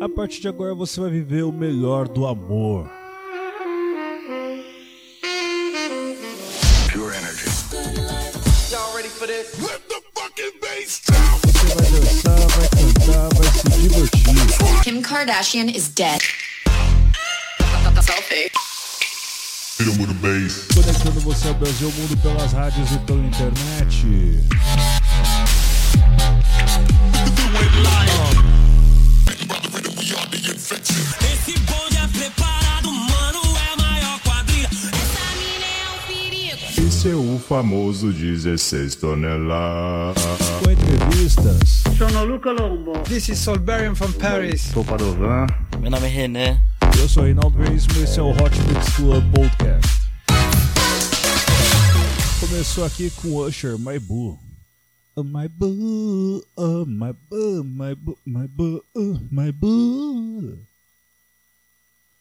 A partir de agora você vai viver o melhor do amor. Pure energy. Y'all ready for this? Let the fucking bass down. Você vai dançar, vai cantar, vai se divertir. Kim Kardashian is dead. Selfie. Conectando você ao Brasil, ao mundo pelas rádios e pela internet. Famoso 16 toneladas. Com entrevistas, Sono Luca Lombo. This is Solberian from Paris. Sou Padovan. Meu nome é René. eu sou Reinaldo Veríssimo e esse é o Hot Mix Club Podcast. Começou aqui com Usher, My Boo. Oh, my boo, oh, my boo, my boo, my boo, oh, my boo.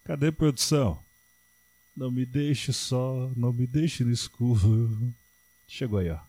Cadê produção? Não me deixe só, não me deixe no escuro. Chegou aí, ó.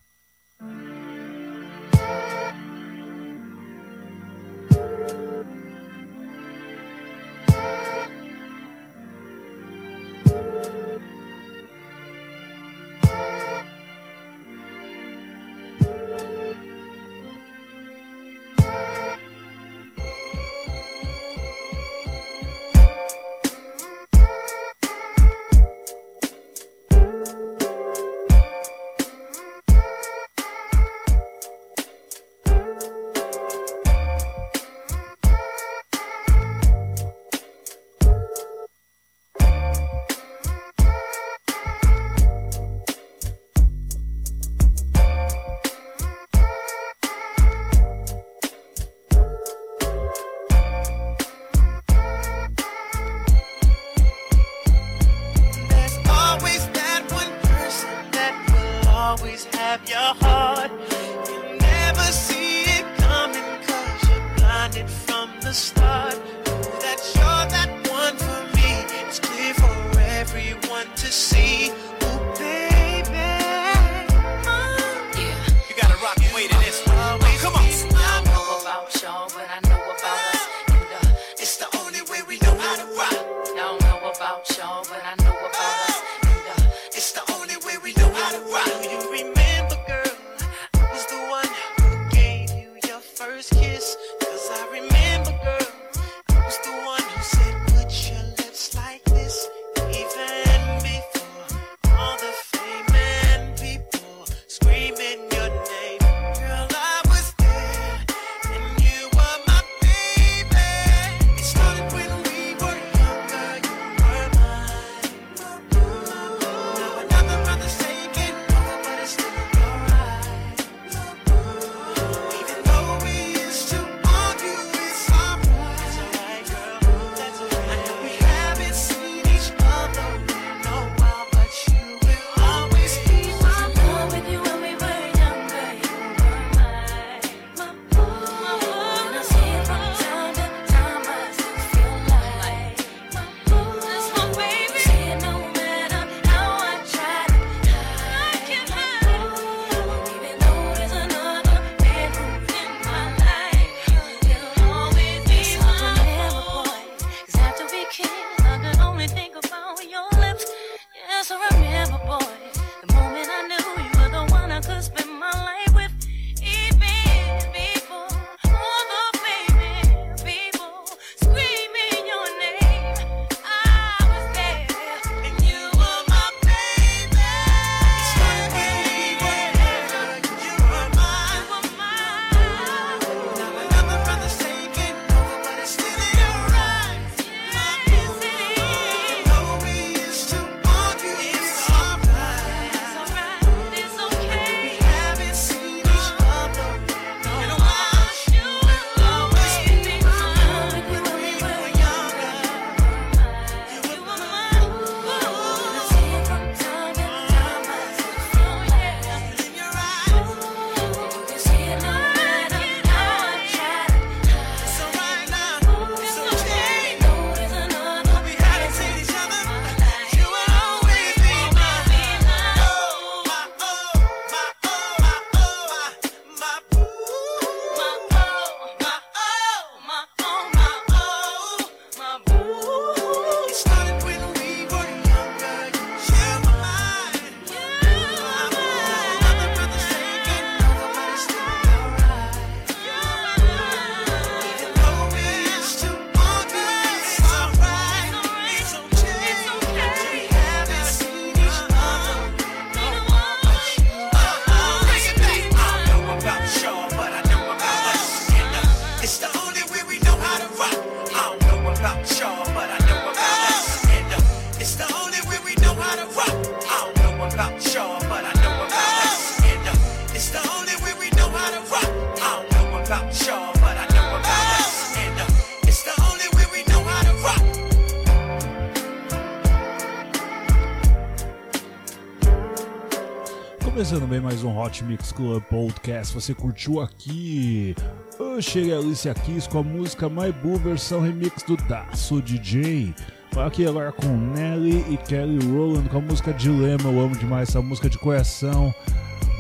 Club Podcast. Você curtiu aqui? Usher e Alicia Keys com a música My Boo, versão remix do Daço DJ. Aqui agora com Nelly e Kelly Rowland com a música Dilema. Eu amo demais essa música de coração.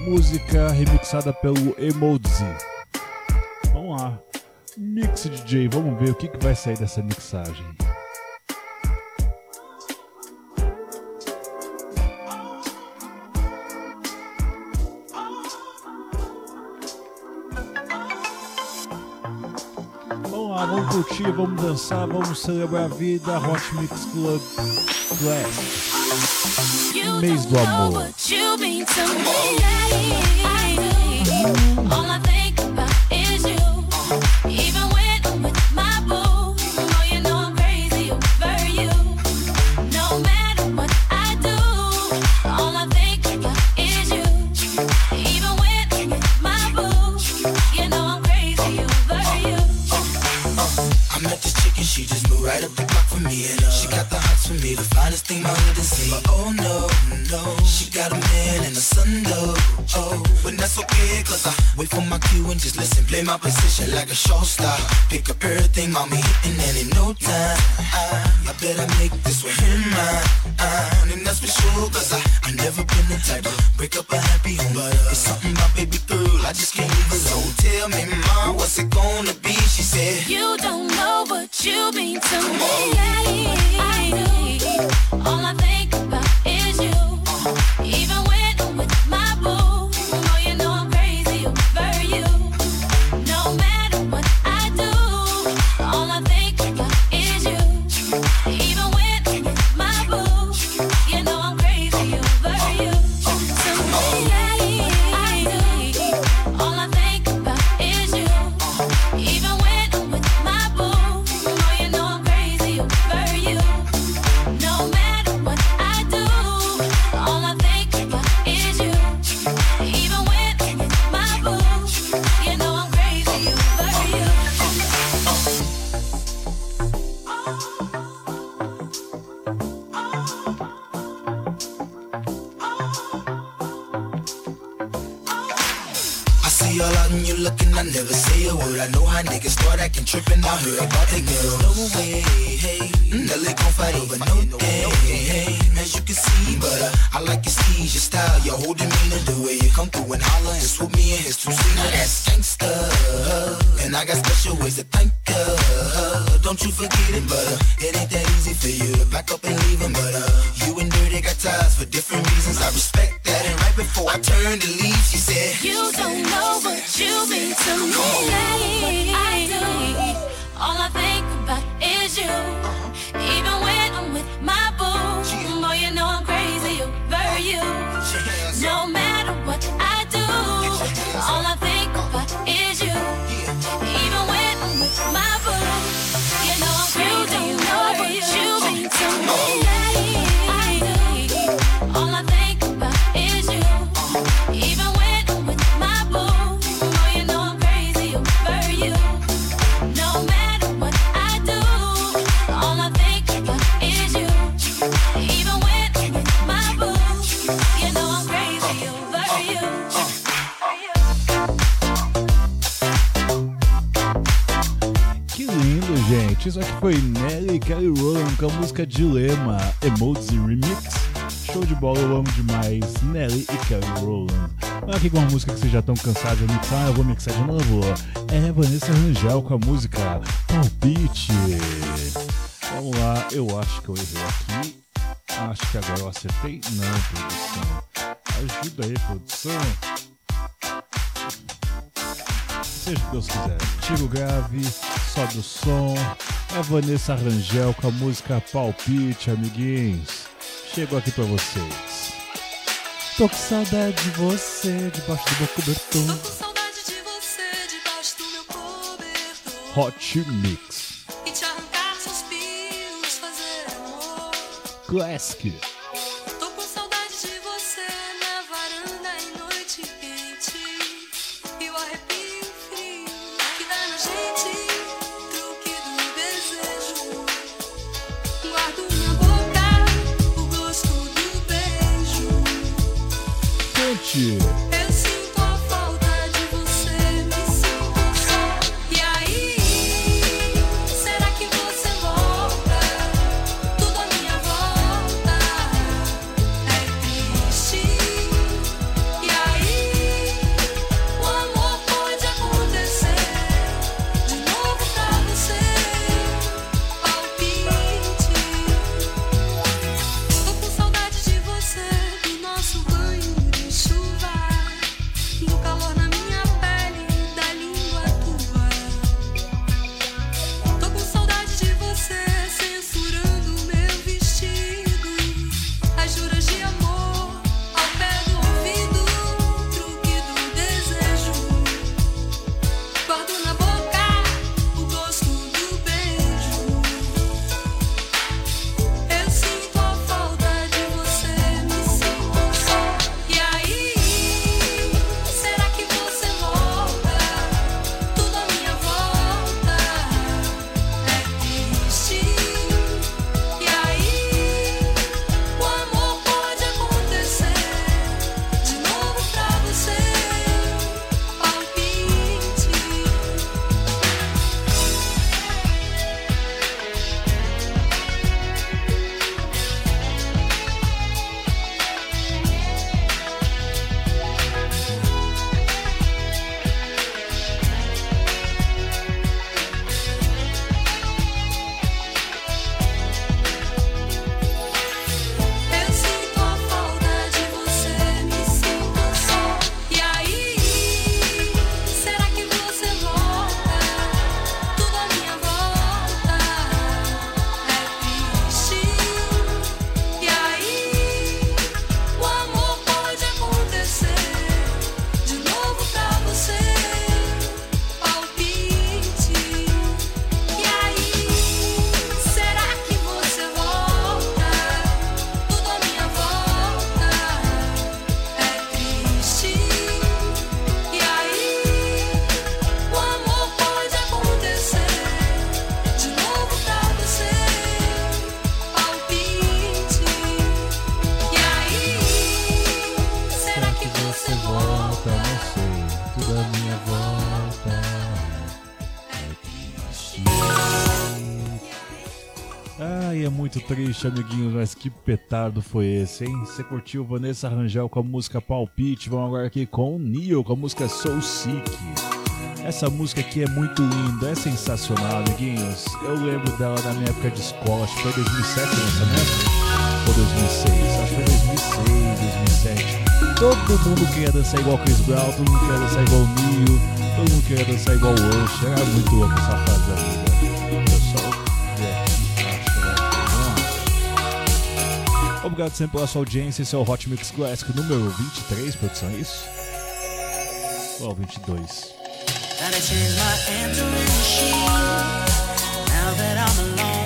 Música remixada pelo Emoji. Vamos lá. Mix DJ, vamos ver o que, que vai sair dessa mixagem. Curtir, vamos dançar, vamos celebrar a vida. Hot Mix Club. You Mês do amor. Cue and just listen. Play my position like a show star. Pick up everything, mommy, hitting and in no time. I, I better make this with him mine. Uh, I like your steez, your style, your whole demeanor, the way you come through and holler and swoop me in his two seater. That's gangsta, and I got special ways to thank her. Don't you forget it, but uh, it ain't that easy for you to back up and leave him. But uh, you and Dirty got ties for different reasons. I respect that, and right before I turned to leave, she said. You don't know what you mean to me. I do. All I think about is you. Even when I'm with my Isso aqui foi Nelly Kelly Rowland com a música Dilema, Emoji Remix. Show de bola, eu amo demais. Nelly e Kelly Rowland. Aqui com uma música que vocês já estão cansados de mixar, eu vou mixar de novo. É Vanessa Rangel com a música Palpite. Vamos lá, eu acho que eu errei aqui. Acho que agora eu acertei. Não, produção. Ajuda aí, produção. Seja o que Deus quiser. Tira o grave, sobe o som. É a Vanessa Rangel com a música Palpite, amiguinhos. Chego aqui pra vocês. Tô com saudade de você debaixo do meu cobertor. com saudade de você debaixo do meu cobertor. Hot Mix. E te arrancar suspiros, fazer amor. Classic. Amiguinhos, mas que petardo foi esse, hein? Você curtiu Vanessa Rangel com a música Palpite? Vamos agora aqui com o Neil, com a música Soul Sick. Essa música aqui é muito linda, é sensacional, amiguinhos. Eu lembro dela na minha época de escola, acho que foi 2007 nessa época? Ou 2006? Acho que foi 2006, 2007. Todo mundo queria dançar igual Chris Brown, todo mundo queria dançar igual Neil, todo mundo queria dançar igual o Usher. Era muito louco essa fase da vida. obrigado sempre pela sua audiência. Esse é o Hot Mix Classic número 23, produção, é isso? Ou oh, 22? And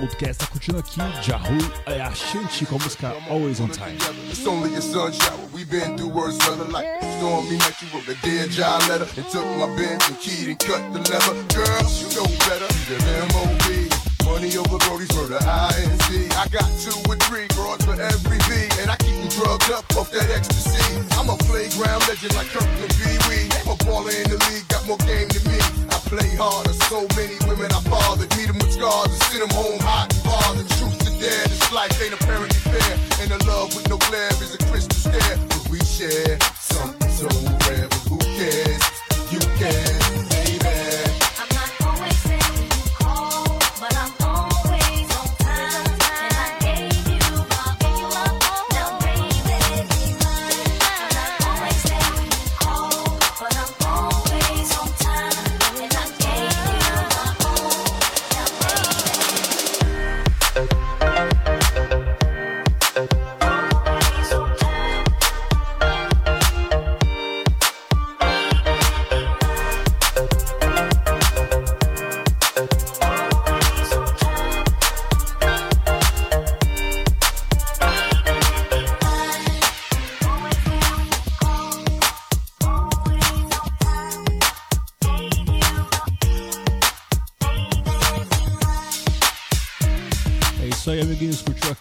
Podcast. Tá curtindo aqui Jahu é a Shanti com a música Always on Time. It's only a. We've been through worse weather like stormy night. You wrote a dear job letter and took my and keyed and cut the leather. Girl, you know better. M.O.B. Money over Brody's murder, INC. I got two or three broads for every V, and I keep them drugged up off that ecstasy. I'm a playground legend like Kirkland Pee Wee. I'm a baller in the league, got more game than me. I play harder, so many women I bothered. Meet them with scars and send them home hot and bothered. Truth to dare, this life ain't apparently fair. And a love with no glare is a crystal stare. But we share something so rare, but who cares? You care, baby.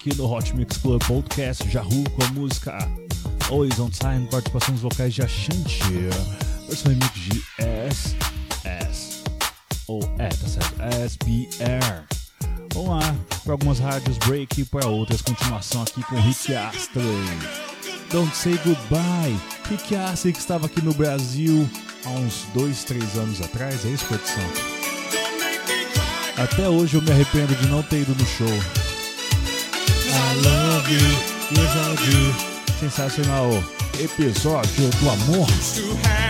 Aqui no Hot Mix Club Podcast Jahu com a música Always on Time, participação dos vocais de Ashanti, versão remix de S. S. Ou é, tá certo, SBR. Vamos lá, para algumas rádios break e para outras, continuação aqui com Rick Astley. Don't Say Goodbye. Rick Astley que estava aqui no Brasil há uns 2, 3 anos atrás, é isso, produção? Até hoje eu me arrependo de não ter ido no show. I love you, I do. Sensacional episódio do amor.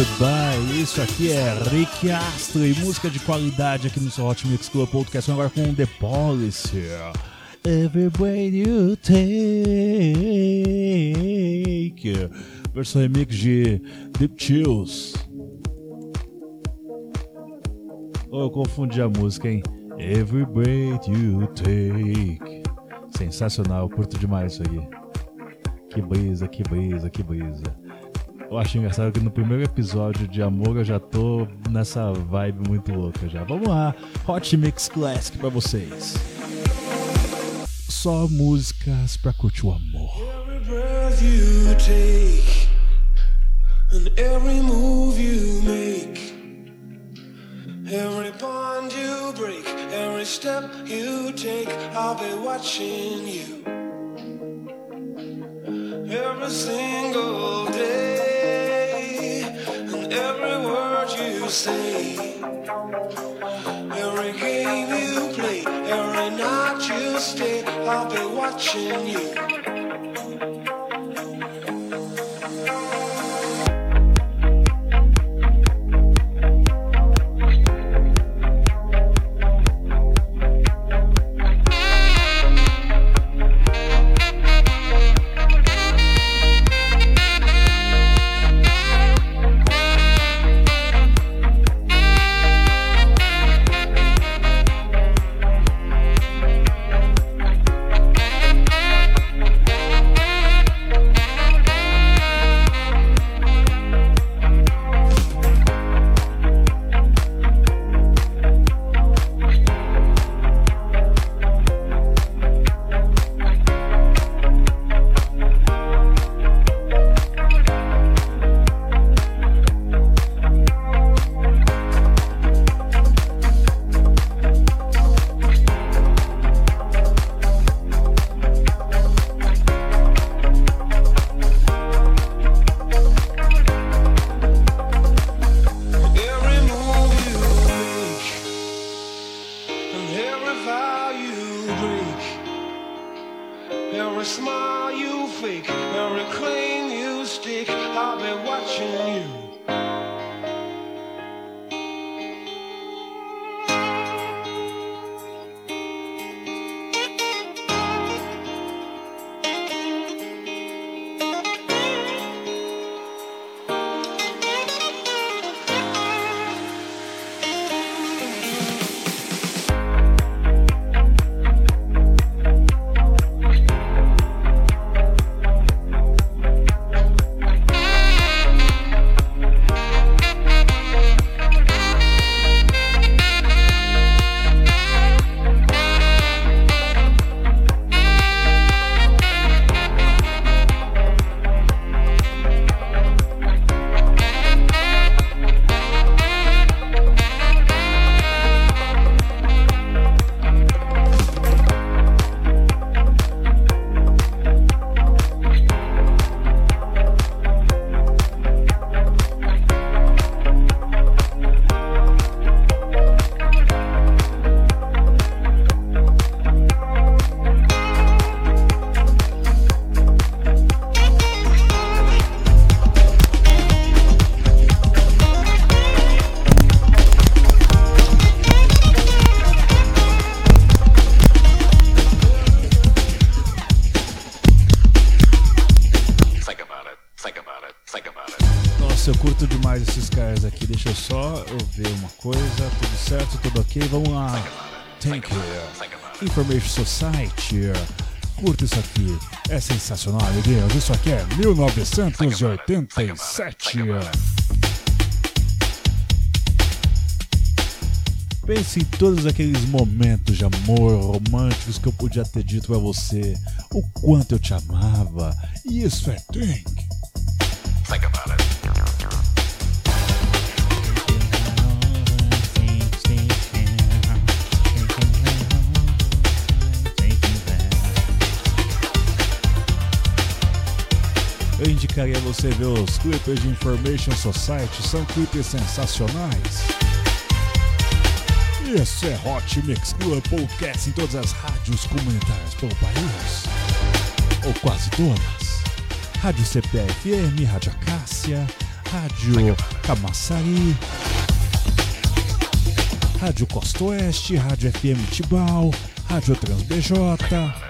Goodbye. Isso aqui é Rick Astro e música de qualidade aqui no seu Hot Mix Club Podcast. Agora com The Policy. Every breath you take. Versão remix de Deep Chills. Oh, eu confundi a música, hein? Every breath you take. Sensacional, curto demais isso aqui. Que brisa, que brisa, que brisa. Eu acho engraçado que no primeiro episódio de Amor eu já tô nessa vibe muito louca já. Vamos lá, Hot Mix Classic pra vocês. Só músicas pra curtir o amor. Every breath you take, and every move you make, every bond you break, every step you take, I'll be watching you. Every single day, every word you say, every game you play, every night you stay, I'll be watching you. Information Society. Curta isso aqui. É sensacional, amiguinhos. Isso aqui é 1987. Pense em todos aqueles momentos de amor românticos que eu podia ter dito pra você. O quanto eu te amava. E isso é. Indicaria você ver os clipes de Information Society, são clipes sensacionais. Esse é Hot Mix Club Podcast em todas as rádios comunitárias pelo país. Ou quase todas. Rádio CPFM, Rádio Acácia, Rádio Camaçari, Rádio Costa Oeste, Rádio FM Tibau, Rádio Trans BJ.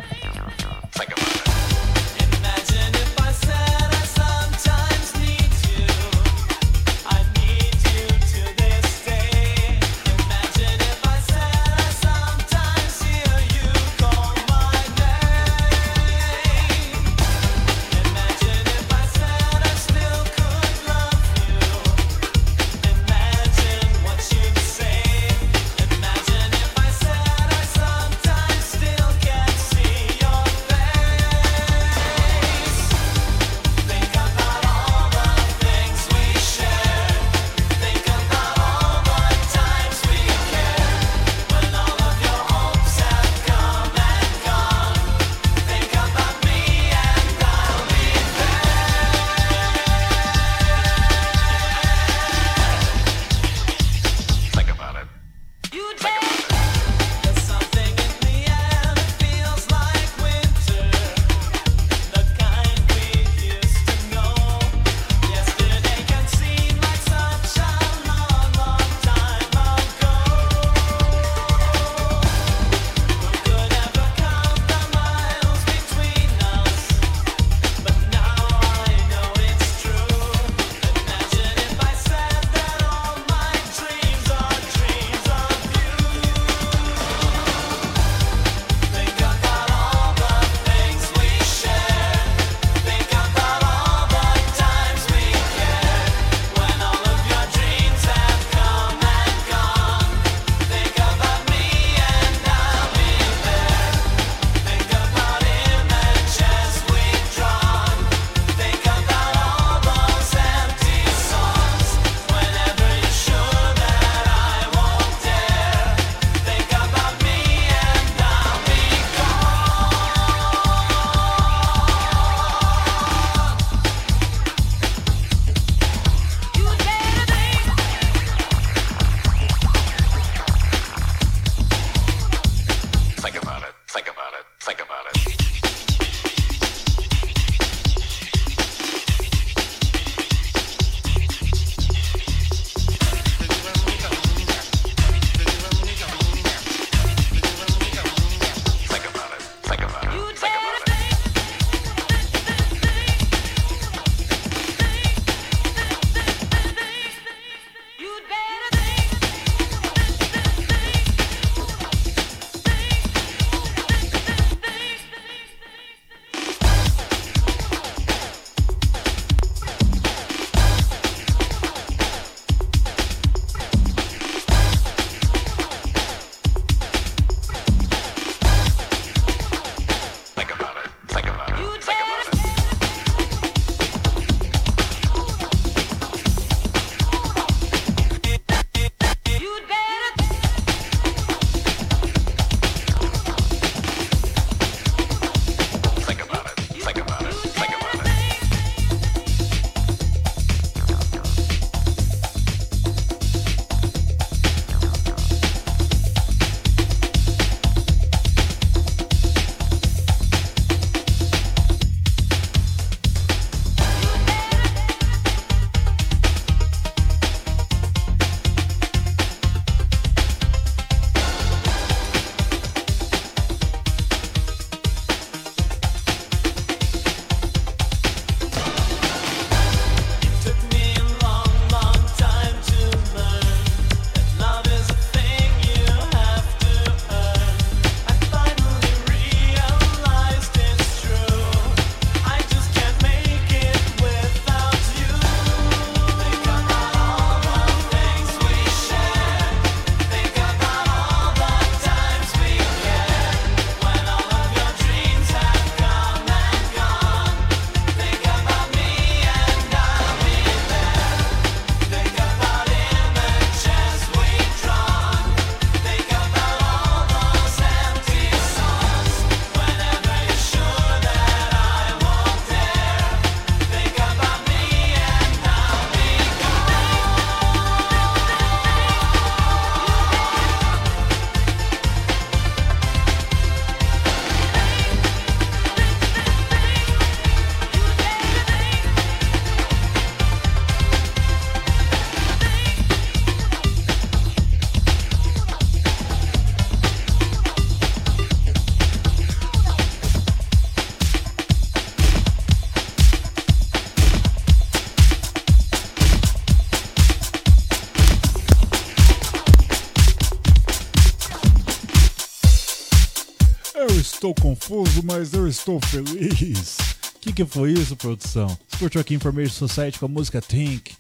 Confuso, mas eu estou feliz. O que, que foi isso, produção? Você curtiu aqui Information Society com a música Think.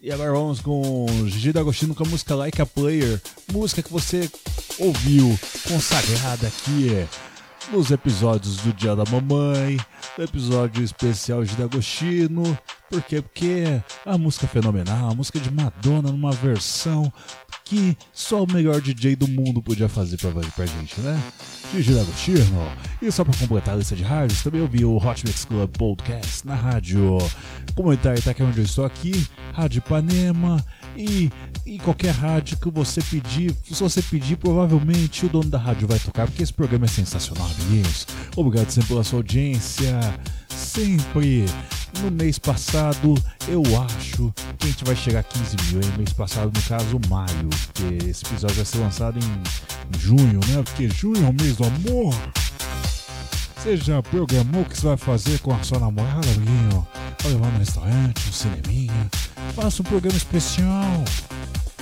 E agora vamos com Gigi D'Agostino com a música Like a Player. Música que você ouviu consagrada aqui nos episódios do Dia da Mamãe, do episódio especial de D'Agostino. Por quê? Porque a música é fenomenal, a música de Madonna numa versão que só o melhor DJ do mundo podia fazer pra, pra gente, né? Gigi D'Agostino. E só pra completar a lista de rádios, também ouvi o Hot Mix Club Podcast na rádio Comunitária Itaque, onde eu estou aqui, Rádio Ipanema e, e qualquer rádio que você pedir. Se você pedir, provavelmente o dono da rádio vai tocar, porque esse programa é sensacional, amiguinhos. Obrigado sempre pela sua audiência. Sempre. No mês passado, eu acho que a gente vai chegar a 15 mil. Hein? Mês passado, no caso, maio. Porque esse episódio vai ser lançado em junho, né? Porque junho é o mês do amor. Você já programou o que você vai fazer com a sua namorada, amiguinho? Vai levar no restaurante, um cineminha? Faça um programa especial.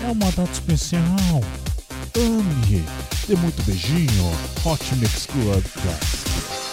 É uma data especial. Ame. Dê muito beijinho. Hot Mix Club Cast.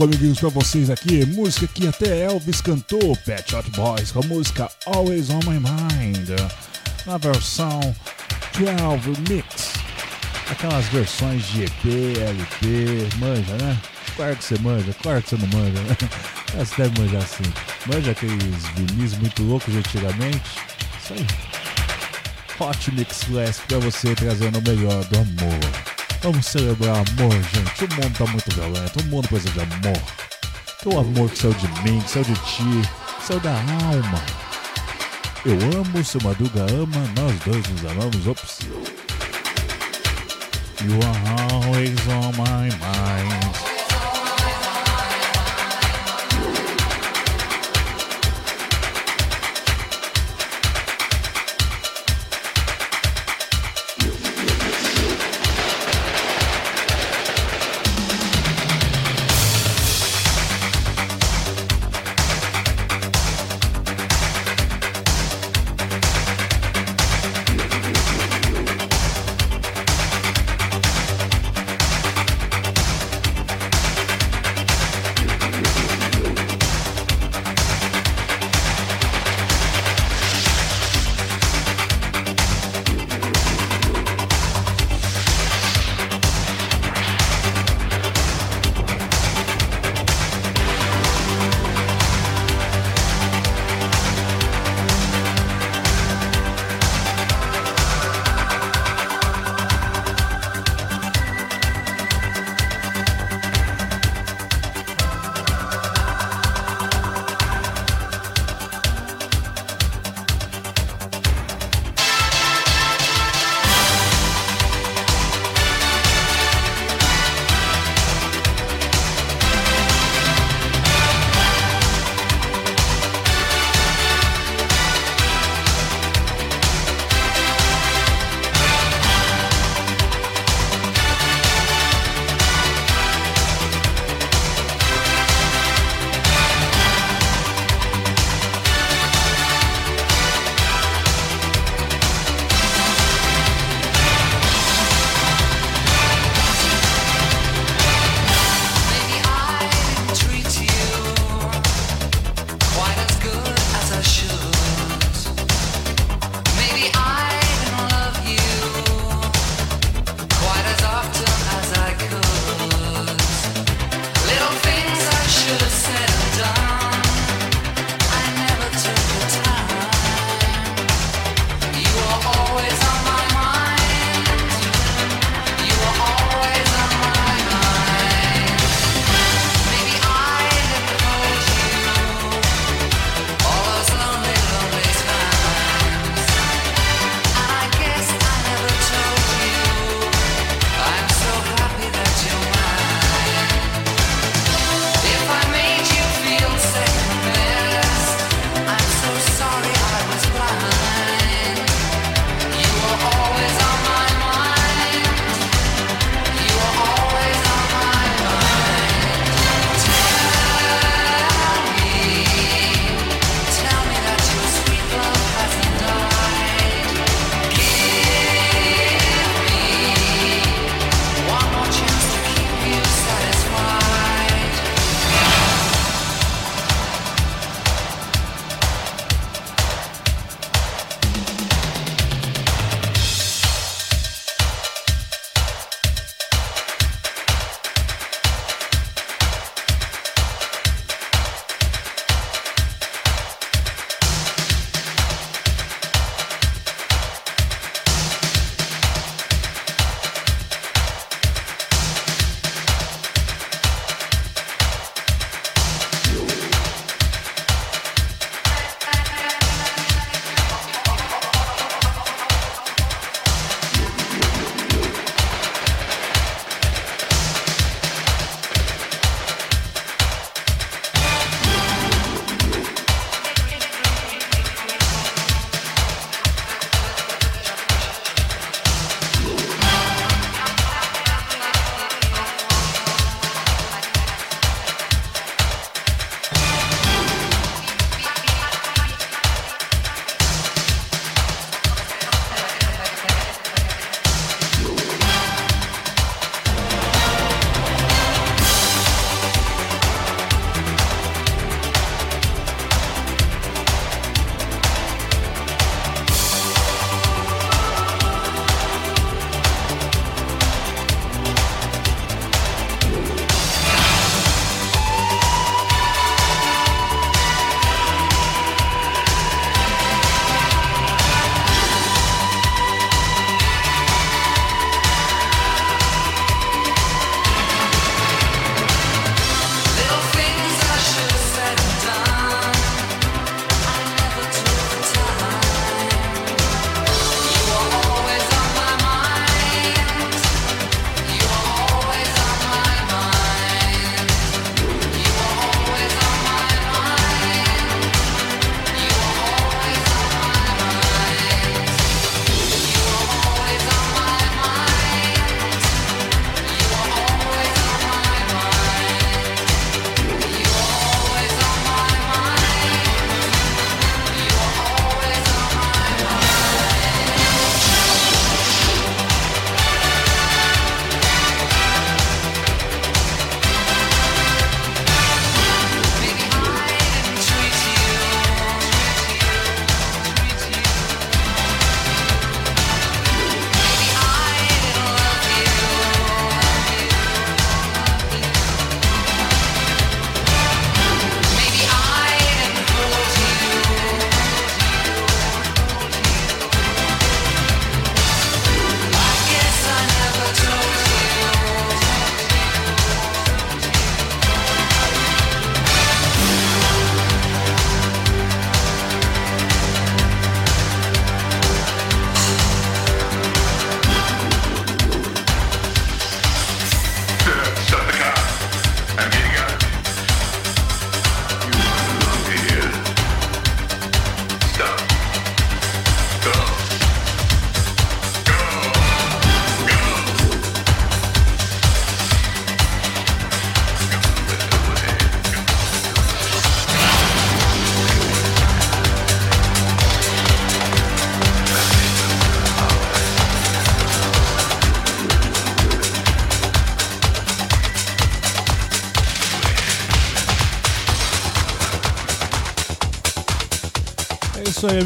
Clássico, amiguinhos, pra vocês aqui. Música que até Elvis cantou, Pet Shop Boys, com a música Always On My Mind, na versão 12 Mix. Aquelas versões de EP, LP, manja, né? Claro que você manja, claro que você não manja, né? Você deve manjar assim. Manja aqueles vinis muito loucos de antigamente. Isso aí. Hot Mix Classic pra você trazendo o melhor do amor. Vamos celebrar amor, gente. O mundo tá muito violento. O mundo precisa de amor. Que o amor que saiu de mim, que saiu de ti, que saiu da alma. Eu amo, seu Madruga ama, nós dois nos amamos. Ops. You are always on my mind.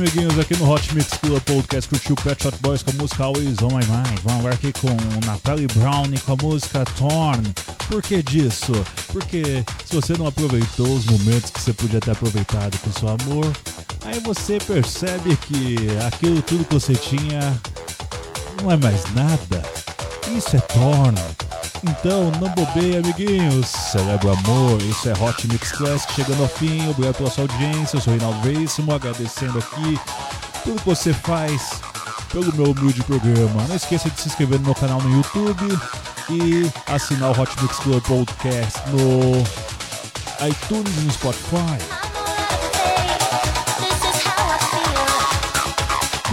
amiguinhos, aqui no Hot Mix Club Podcast curtiu Pet Shop Boys com a música Always On My Mind. Vamos agora aqui com Natalie Brown com a música Torn. Por que disso? Porque se você não aproveitou os momentos que você podia ter aproveitado com seu amor, aí você percebe que aquilo tudo que você tinha não é mais nada. Isso é Torn. Então não bobeia, amiguinhos. Celebra o amor, isso é Hot Mix Classic chegando ao fim. Obrigado pela sua audiência. Eu sou Reinaldo Veríssimo, agradecendo aqui tudo que você faz pelo meu humilde programa. Não esqueça de se inscrever no meu canal no YouTube e assinar o Hot Mix Club Podcast no iTunes e no Spotify.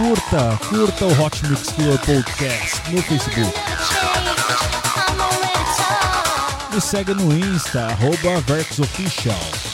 curta, curta o Hot Mix Club Podcast no Facebook. Segue no Insta, arroba VertusOfficial.